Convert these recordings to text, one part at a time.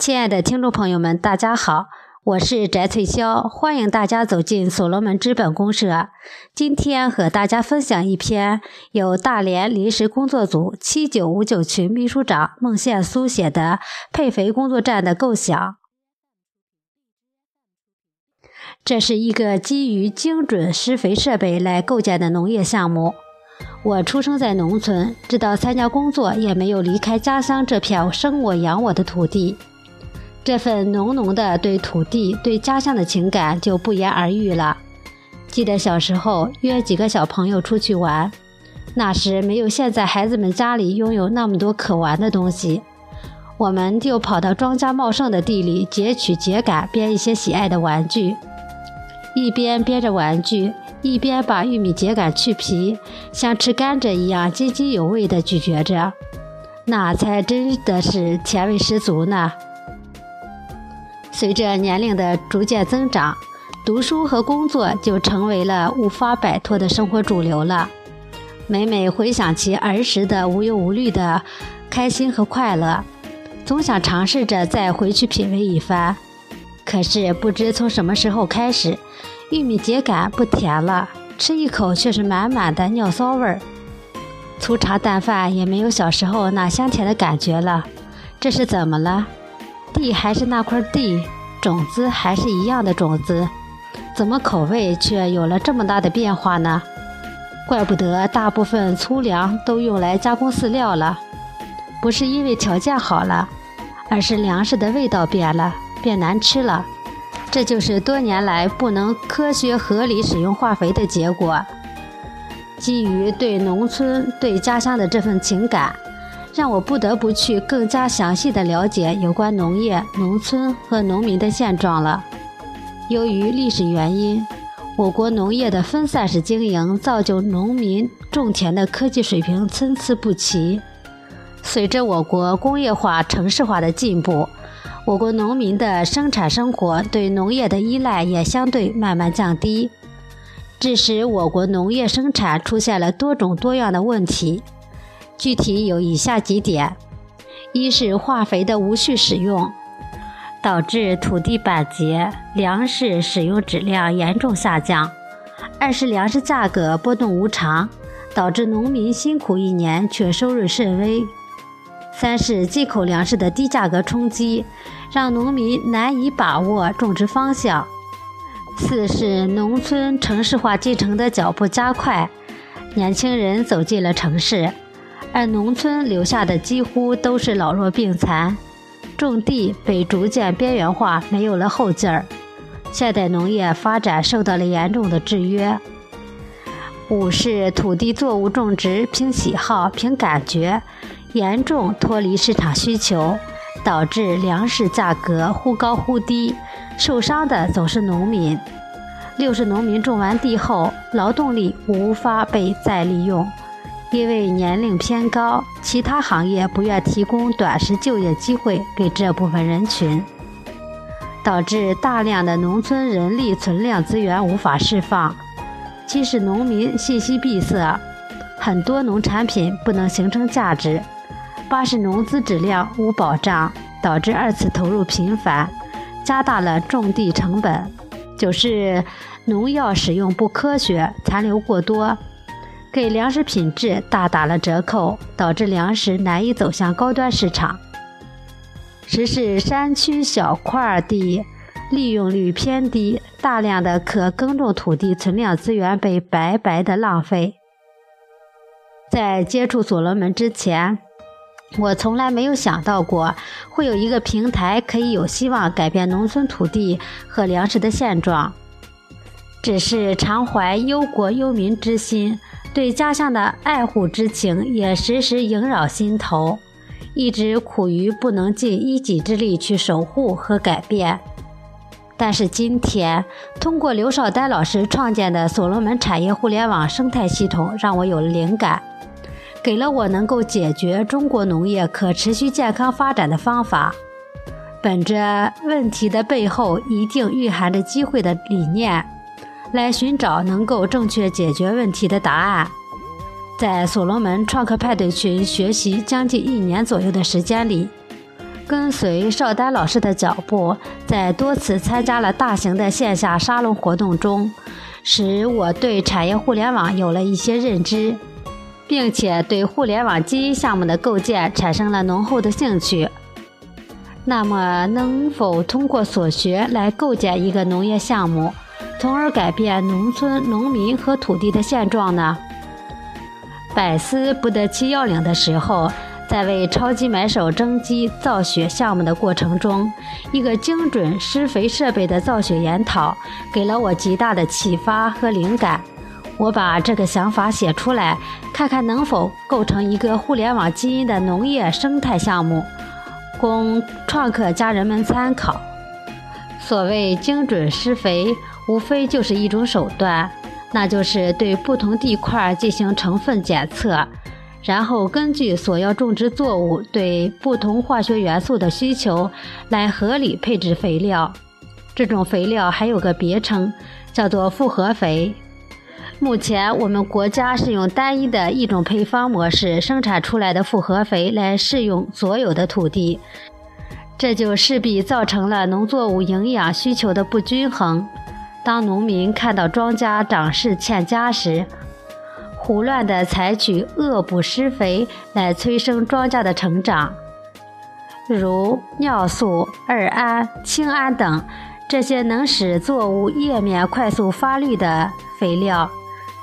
亲爱的听众朋友们，大家好，我是翟翠霄，欢迎大家走进所罗门资本公社。今天和大家分享一篇由大连临时工作组七九五九群秘书长孟宪苏写的配肥工作站的构想。这是一个基于精准施肥设备来构建的农业项目。我出生在农村，直到参加工作也没有离开家乡这片生我养我的土地。这份浓浓的对土地、对家乡的情感就不言而喻了。记得小时候约几个小朋友出去玩，那时没有现在孩子们家里拥有那么多可玩的东西，我们就跑到庄稼茂盛的地里截取秸秆编一些喜爱的玩具，一边编着玩具，一边把玉米秸秆去皮，像吃甘蔗一样津津有味地咀嚼着，那才真的是甜味十足呢。随着年龄的逐渐增长，读书和工作就成为了无法摆脱的生活主流了。每每回想起儿时的无忧无虑的开心和快乐，总想尝试着再回去品味一番。可是不知从什么时候开始，玉米秸秆不甜了，吃一口却是满满的尿骚味儿。粗茶淡饭也没有小时候那香甜的感觉了，这是怎么了？地还是那块地，种子还是一样的种子，怎么口味却有了这么大的变化呢？怪不得大部分粗粮都用来加工饲料了，不是因为条件好了，而是粮食的味道变了，变难吃了。这就是多年来不能科学合理使用化肥的结果。基于对农村、对家乡的这份情感。让我不得不去更加详细的了解有关农业、农村和农民的现状了。由于历史原因，我国农业的分散式经营造就农民种田的科技水平参差不齐。随着我国工业化、城市化的进步，我国农民的生产生活对农业的依赖也相对慢慢降低，致使我国农业生产出现了多种多样的问题。具体有以下几点：一是化肥的无序使用，导致土地板结，粮食使用质量严重下降；二是粮食价格波动无常，导致农民辛苦一年却收入甚微；三是进口粮食的低价格冲击，让农民难以把握种植方向；四是农村城市化进程的脚步加快，年轻人走进了城市。而农村留下的几乎都是老弱病残，种地被逐渐边缘化，没有了后劲儿。现代农业发展受到了严重的制约。五是土地作物种植凭喜好、凭感觉，严重脱离市场需求，导致粮食价格忽高忽低，受伤的总是农民。六是农民种完地后，劳动力无法被再利用。因为年龄偏高，其他行业不愿提供短时就业机会给这部分人群，导致大量的农村人力存量资源无法释放，即使农民信息闭塞，很多农产品不能形成价值。八是农资质量无保障，导致二次投入频繁，加大了种地成本。九是农药使用不科学，残留过多。给粮食品质大打了折扣，导致粮食难以走向高端市场。十是山区小块地利用率偏低，大量的可耕种土地存量资源被白白的浪费。在接触所罗门之前，我从来没有想到过会有一个平台可以有希望改变农村土地和粮食的现状，只是常怀忧国忧民之心。对家乡的爱护之情也时时萦绕心头，一直苦于不能尽一己之力去守护和改变。但是今天，通过刘少丹老师创建的所罗门产业互联网生态系统，让我有了灵感，给了我能够解决中国农业可持续健康发展的方法。本着问题的背后一定蕴含着机会的理念。来寻找能够正确解决问题的答案。在所罗门创客派对群学习将近一年左右的时间里，跟随邵丹老师的脚步，在多次参加了大型的线下沙龙活动中，使我对产业互联网有了一些认知，并且对互联网基因项目的构建产生了浓厚的兴趣。那么，能否通过所学来构建一个农业项目，从而改变农村农民和土地的现状呢？百思不得其要领的时候，在为超级买手征集造血项目的过程中，一个精准施肥设备的造血研讨给了我极大的启发和灵感。我把这个想法写出来，看看能否构成一个互联网基因的农业生态项目。供创客家人们参考。所谓精准施肥，无非就是一种手段，那就是对不同地块进行成分检测，然后根据所要种植作物对不同化学元素的需求，来合理配置肥料。这种肥料还有个别称，叫做复合肥。目前我们国家是用单一的一种配方模式生产出来的复合肥来适用所有的土地，这就势必造成了农作物营养需求的不均衡。当农民看到庄稼长势欠佳时，胡乱地采取恶补施肥来催生庄稼的成长，如尿素、二胺、氢胺等这些能使作物叶面快速发绿的肥料。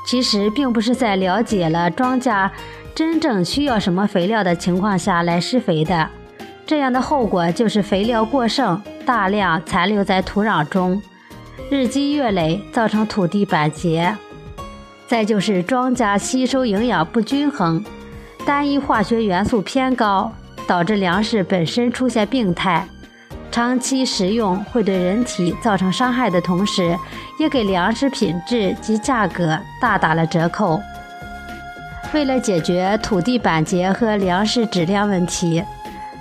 其实并不是在了解了庄稼真正需要什么肥料的情况下来施肥的，这样的后果就是肥料过剩，大量残留在土壤中，日积月累造成土地板结。再就是庄稼吸收营养不均衡，单一化学元素偏高，导致粮食本身出现病态。长期食用会对人体造成伤害的同时，也给粮食品质及价格大打了折扣。为了解决土地板结和粮食质量问题，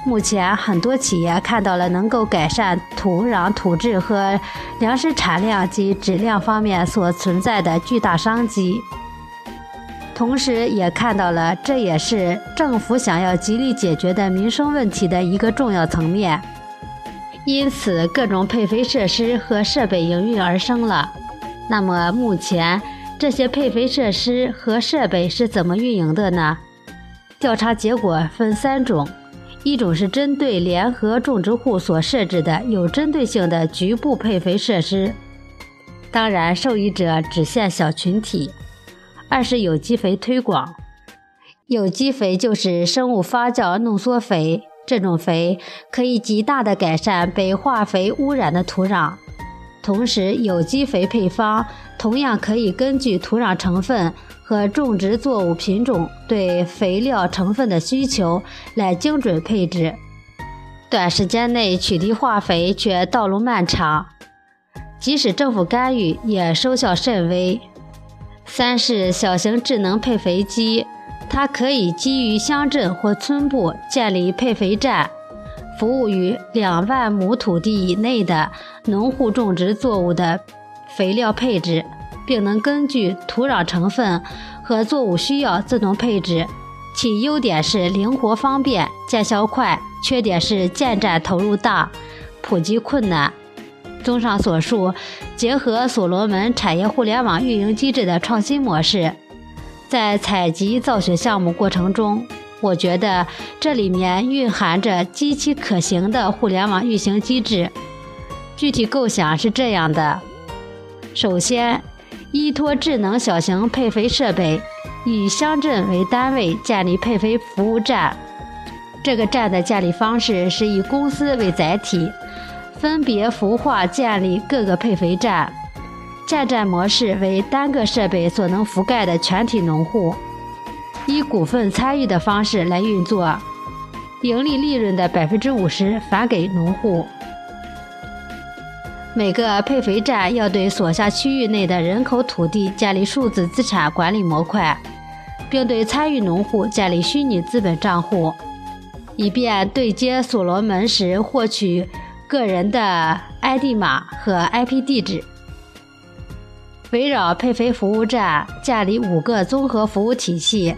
目前很多企业看到了能够改善土壤土质和粮食产量及质量方面所存在的巨大商机，同时也看到了这也是政府想要极力解决的民生问题的一个重要层面。因此，各种配肥设施和设备应运而生了。那么，目前这些配肥设施和设备是怎么运营的呢？调查结果分三种：一种是针对联合种植户所设置的有针对性的局部配肥设施，当然受益者只限小群体；二是有机肥推广，有机肥就是生物发酵浓缩肥。这种肥可以极大的改善被化肥污染的土壤，同时有机肥配方同样可以根据土壤成分和种植作物品种对肥料成分的需求来精准配置，短时间内取缔化肥却道路漫长，即使政府干预也收效甚微。三是小型智能配肥机。它可以基于乡镇或村部建立配肥站，服务于两万亩土地以内的农户种植作物的肥料配置，并能根据土壤成分和作物需要自动配置。其优点是灵活方便、见效快，缺点是建站投入大、普及困难。综上所述，结合所罗门产业互联网运营机制的创新模式。在采集造血项目过程中，我觉得这里面蕴含着极其可行的互联网运行机制。具体构想是这样的：首先，依托智能小型配肥设备，以乡镇为单位建立配肥服务站。这个站的建立方式是以公司为载体，分别孵化建立各个配肥站。建站模式为单个设备所能覆盖的全体农户，以股份参与的方式来运作，盈利利润的百分之五十返给农户。每个配肥站要对所辖区域内的人口土地建立数字资产管理模块，并对参与农户建立虚拟资本账户，以便对接所罗门时获取个人的 ID 码和 IP 地址。围绕配肥服务站建立五个综合服务体系，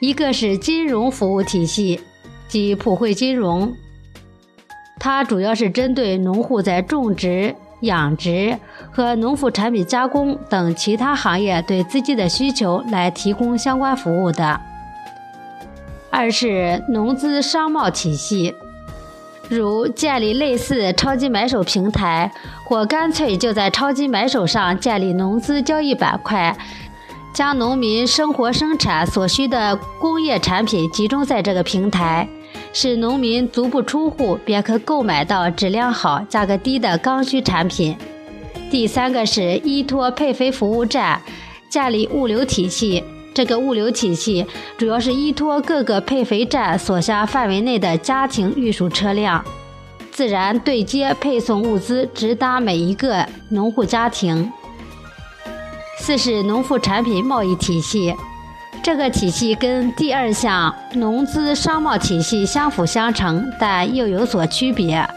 一个是金融服务体系，即普惠金融，它主要是针对农户在种植、养殖和农副产品加工等其他行业对资金的需求来提供相关服务的。二是农资商贸体系，如建立类似超级买手平台，或干脆就在超级买手上建立农资交易板块。将农民生活生产所需的工业产品集中在这个平台，使农民足不出户便可购买到质量好、价格低的刚需产品。第三个是依托配肥服务站建立物流体系，这个物流体系主要是依托各个配肥站所辖范围内的家庭运输车辆，自然对接配送物资，直达每一个农户家庭。四是农副产品贸易体系，这个体系跟第二项农资商贸体系相辅相成，但又有所区别。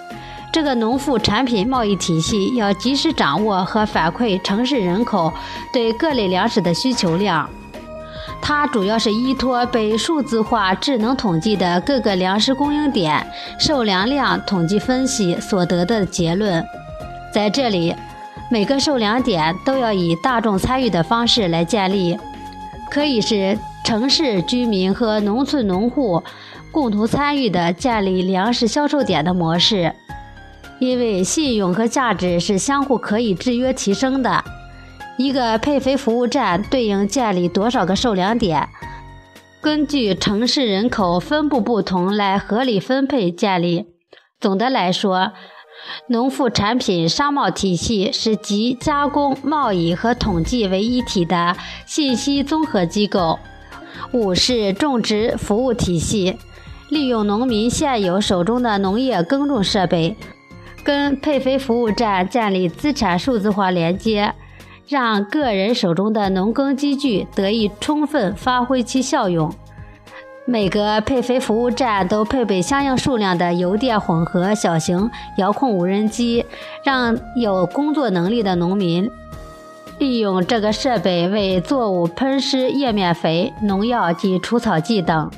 这个农副产品贸易体系要及时掌握和反馈城市人口对各类粮食的需求量，它主要是依托被数字化智能统计的各个粮食供应点受粮量统计分析所得的结论，在这里。每个受粮点都要以大众参与的方式来建立，可以是城市居民和农村农户共同参与的建立粮食销售点的模式。因为信用和价值是相互可以制约提升的。一个配肥服务站对应建立多少个受粮点，根据城市人口分布不同来合理分配建立。总的来说。农副产品商贸体系是集加工、贸易和统计为一体的信息综合机构。五是种植服务体系，利用农民现有手中的农业耕种设备，跟配肥服务站建立资产数字化连接，让个人手中的农耕机具得以充分发挥其效用。每个配肥服务站都配备相应数量的油电混合小型遥控无人机，让有工作能力的农民利用这个设备为作物喷施叶面肥、农药及除草剂等，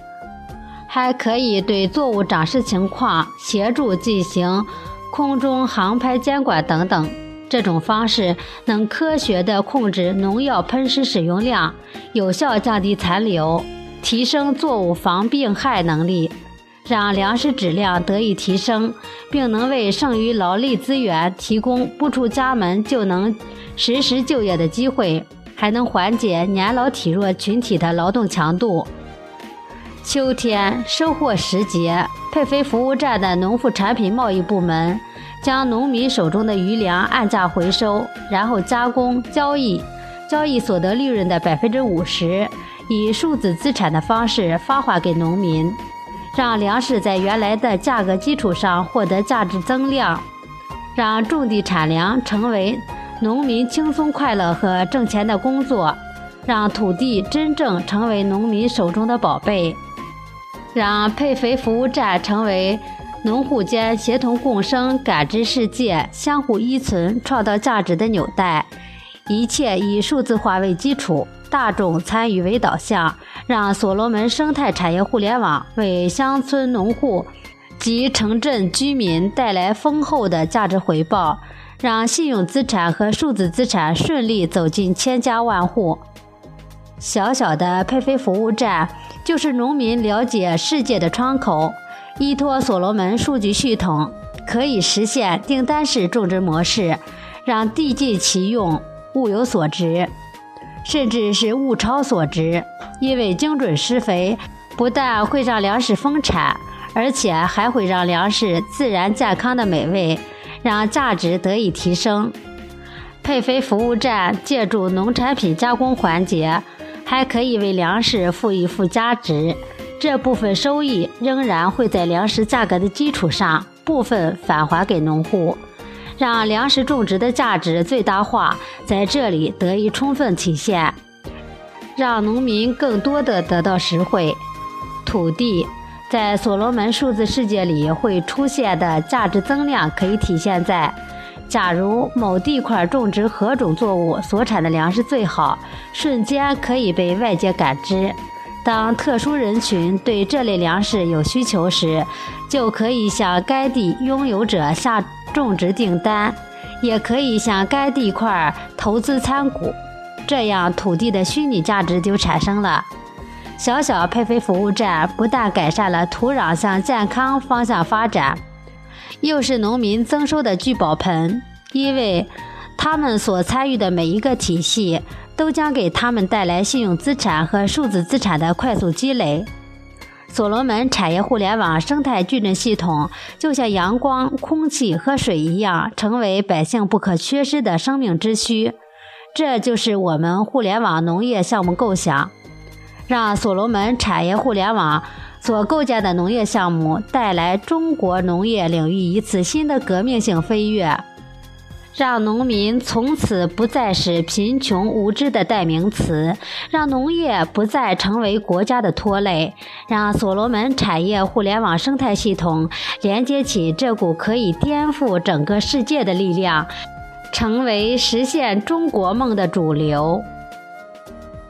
还可以对作物长势情况协助进行空中航拍监管等等。这种方式能科学地控制农药喷施使用量，有效降低残留。提升作物防病害能力，让粮食质量得以提升，并能为剩余劳力资源提供不出家门就能实时就业的机会，还能缓解年老体弱群体的劳动强度。秋天收获时节，配肥服务站的农副产品贸易部门将农民手中的余粮按价回收，然后加工交易，交易所得利润的百分之五十。以数字资产的方式发还给农民，让粮食在原来的价格基础上获得价值增量，让种地产粮成为农民轻松快乐和挣钱的工作，让土地真正成为农民手中的宝贝，让配肥服务站成为农户间协同共生、感知世界、相互依存、创造价值的纽带。一切以数字化为基础。大众参与为导向，让所罗门生态产业互联网为乡村农户及城镇居民带来丰厚的价值回报，让信用资产和数字资产顺利走进千家万户。小小的配肥服务站就是农民了解世界的窗口。依托所罗门数据系统，可以实现订单式种植模式，让地尽其用，物有所值。甚至是物超所值，因为精准施肥不但会让粮食丰产，而且还会让粮食自然健康的美味，让价值得以提升。配肥服务站借助农产品加工环节，还可以为粮食赋予附加值，这部分收益仍然会在粮食价格的基础上部分返还给农户。让粮食种植的价值最大化在这里得以充分体现，让农民更多的得到实惠。土地在所罗门数字世界里会出现的价值增量，可以体现在：假如某地块种植何种作物，所产的粮食最好，瞬间可以被外界感知。当特殊人群对这类粮食有需求时，就可以向该地拥有者下种植订单，也可以向该地块投资参股，这样土地的虚拟价值就产生了。小小配肥服务站不但改善了土壤向健康方向发展，又是农民增收的聚宝盆，因为他们所参与的每一个体系。都将给他们带来信用资产和数字资产的快速积累。所罗门产业互联网生态矩阵系统就像阳光、空气和水一样，成为百姓不可缺失的生命之需。这就是我们互联网农业项目构想，让所罗门产业互联网所构建的农业项目带来中国农业领域一次新的革命性飞跃。让农民从此不再是贫穷无知的代名词，让农业不再成为国家的拖累，让所罗门产业互联网生态系统连接起这股可以颠覆整个世界的力量，成为实现中国梦的主流。